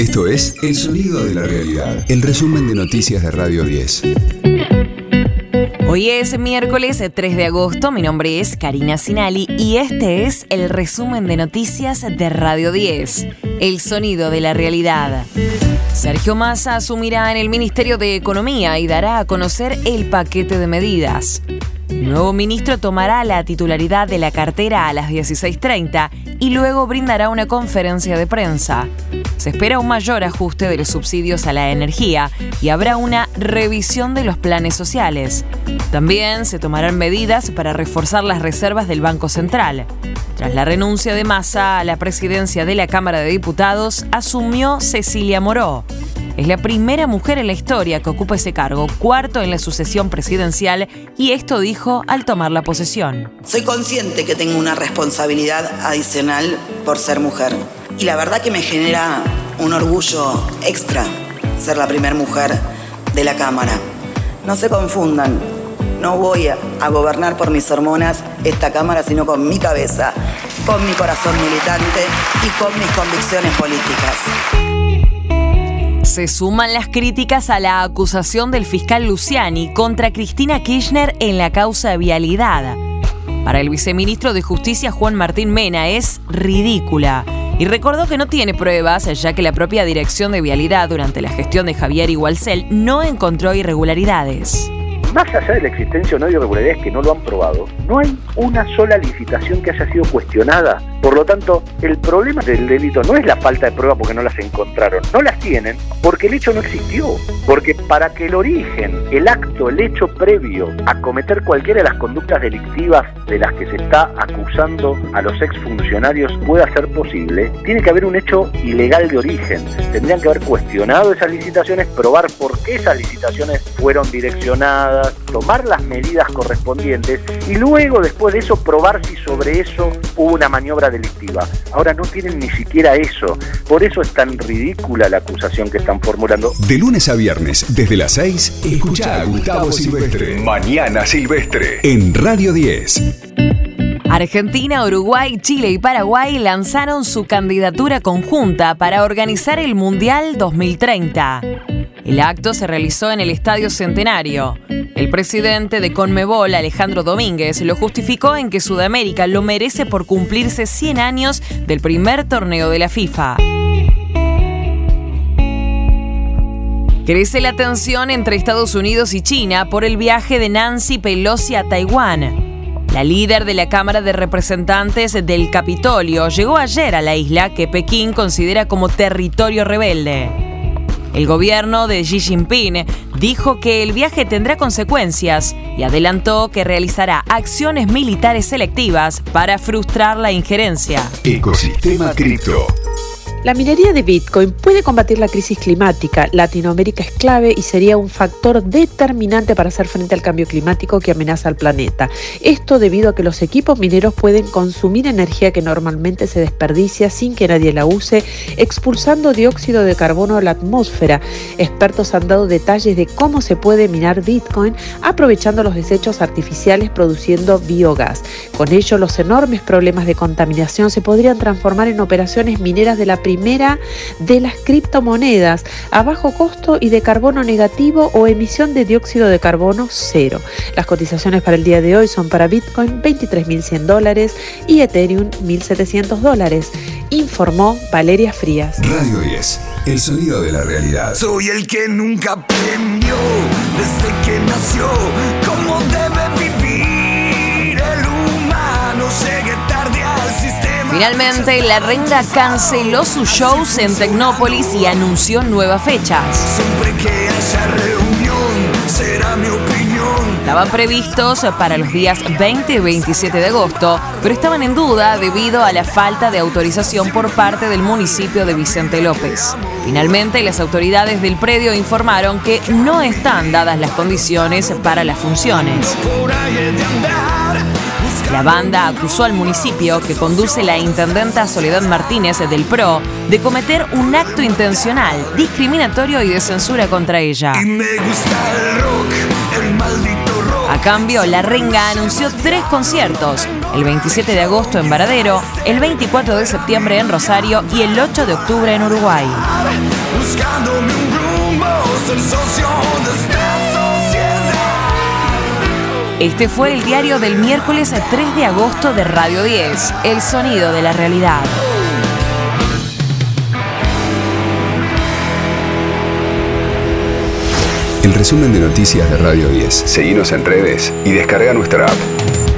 Esto es El Sonido de la Realidad, el resumen de noticias de Radio 10. Hoy es miércoles 3 de agosto, mi nombre es Karina Sinali y este es el resumen de noticias de Radio 10, El Sonido de la Realidad. Sergio Massa asumirá en el Ministerio de Economía y dará a conocer el paquete de medidas. Nuevo ministro tomará la titularidad de la cartera a las 16.30 y luego brindará una conferencia de prensa. Se espera un mayor ajuste de los subsidios a la energía y habrá una revisión de los planes sociales. También se tomarán medidas para reforzar las reservas del Banco Central. Tras la renuncia de Massa a la presidencia de la Cámara de Diputados, asumió Cecilia Moró. Es la primera mujer en la historia que ocupa ese cargo, cuarto en la sucesión presidencial, y esto dijo al tomar la posesión. Soy consciente que tengo una responsabilidad adicional por ser mujer. Y la verdad que me genera un orgullo extra ser la primera mujer de la Cámara. No se confundan, no voy a, gobernar por mis hormonas esta Cámara, sino con mi cabeza, con mi corazón militante y con mis convicciones políticas. Se suman las críticas a la acusación del fiscal Luciani contra Cristina Kirchner en la causa de vialidad. Para el viceministro de Justicia Juan Martín Mena es ridícula y recordó que no tiene pruebas ya que la propia dirección de vialidad durante la gestión de Javier Igualcel no encontró irregularidades más allá de la existencia o no de irregularidades que no lo han probado, no hay una sola licitación que haya sido cuestionada. Por lo tanto, el problema del delito no es la falta de prueba porque no las encontraron, no las tienen porque el hecho no existió. Porque para que el origen, el acto, el hecho previo a cometer cualquiera de las conductas delictivas de las que se está acusando a los exfuncionarios pueda ser posible, tiene que haber un hecho ilegal de origen. Tendrían que haber cuestionado esas licitaciones, probar por qué esas licitaciones fueron direccionadas tomar las medidas correspondientes y luego después de eso probar si sobre eso hubo una maniobra delictiva. Ahora no tienen ni siquiera eso. Por eso es tan ridícula la acusación que están formulando. De lunes a viernes, desde las 6, escucha a Gustavo Silvestre. Mañana Silvestre. En Radio 10. Argentina, Uruguay, Chile y Paraguay lanzaron su candidatura conjunta para organizar el Mundial 2030. El acto se realizó en el Estadio Centenario. El presidente de Conmebol, Alejandro Domínguez, lo justificó en que Sudamérica lo merece por cumplirse 100 años del primer torneo de la FIFA. Crece la tensión entre Estados Unidos y China por el viaje de Nancy Pelosi a Taiwán. La líder de la Cámara de Representantes del Capitolio llegó ayer a la isla que Pekín considera como territorio rebelde. El gobierno de Xi Jinping dijo que el viaje tendrá consecuencias y adelantó que realizará acciones militares selectivas para frustrar la injerencia. Ecosistema Cripto. La minería de Bitcoin puede combatir la crisis climática. Latinoamérica es clave y sería un factor determinante para hacer frente al cambio climático que amenaza al planeta. Esto debido a que los equipos mineros pueden consumir energía que normalmente se desperdicia sin que nadie la use, expulsando dióxido de carbono a la atmósfera. Expertos han dado detalles de cómo se puede minar Bitcoin aprovechando los desechos artificiales produciendo biogás. Con ello, los enormes problemas de contaminación se podrían transformar en operaciones mineras de la primera de las criptomonedas a bajo costo y de carbono negativo o emisión de dióxido de carbono cero. Las cotizaciones para el día de hoy son para Bitcoin 23.100 dólares y Ethereum 1.700 dólares, informó Valeria Frías. Radio 10, el sonido de la realidad. Soy el que nunca aprendió desde que nació cómo debe Finalmente, La Renga canceló sus shows en Tecnópolis y anunció nuevas fechas. Siempre que haya reunión, será mi opinión. Estaban previstos para los días 20 y 27 de agosto, pero estaban en duda debido a la falta de autorización por parte del municipio de Vicente López. Finalmente, las autoridades del predio informaron que no están dadas las condiciones para las funciones. La banda acusó al municipio, que conduce la intendenta Soledad Martínez del PRO, de cometer un acto intencional, discriminatorio y de censura contra ella. Y me gusta el rock, el maldito rock. A cambio, La Renga anunció tres conciertos, el 27 de agosto en Varadero, el 24 de septiembre en Rosario y el 8 de octubre en Uruguay. Buscándome un rumbo, socio de. Este fue el diario del miércoles 3 de agosto de Radio 10, El sonido de la realidad. El resumen de noticias de Radio 10. Seguimos en redes y descarga nuestra app.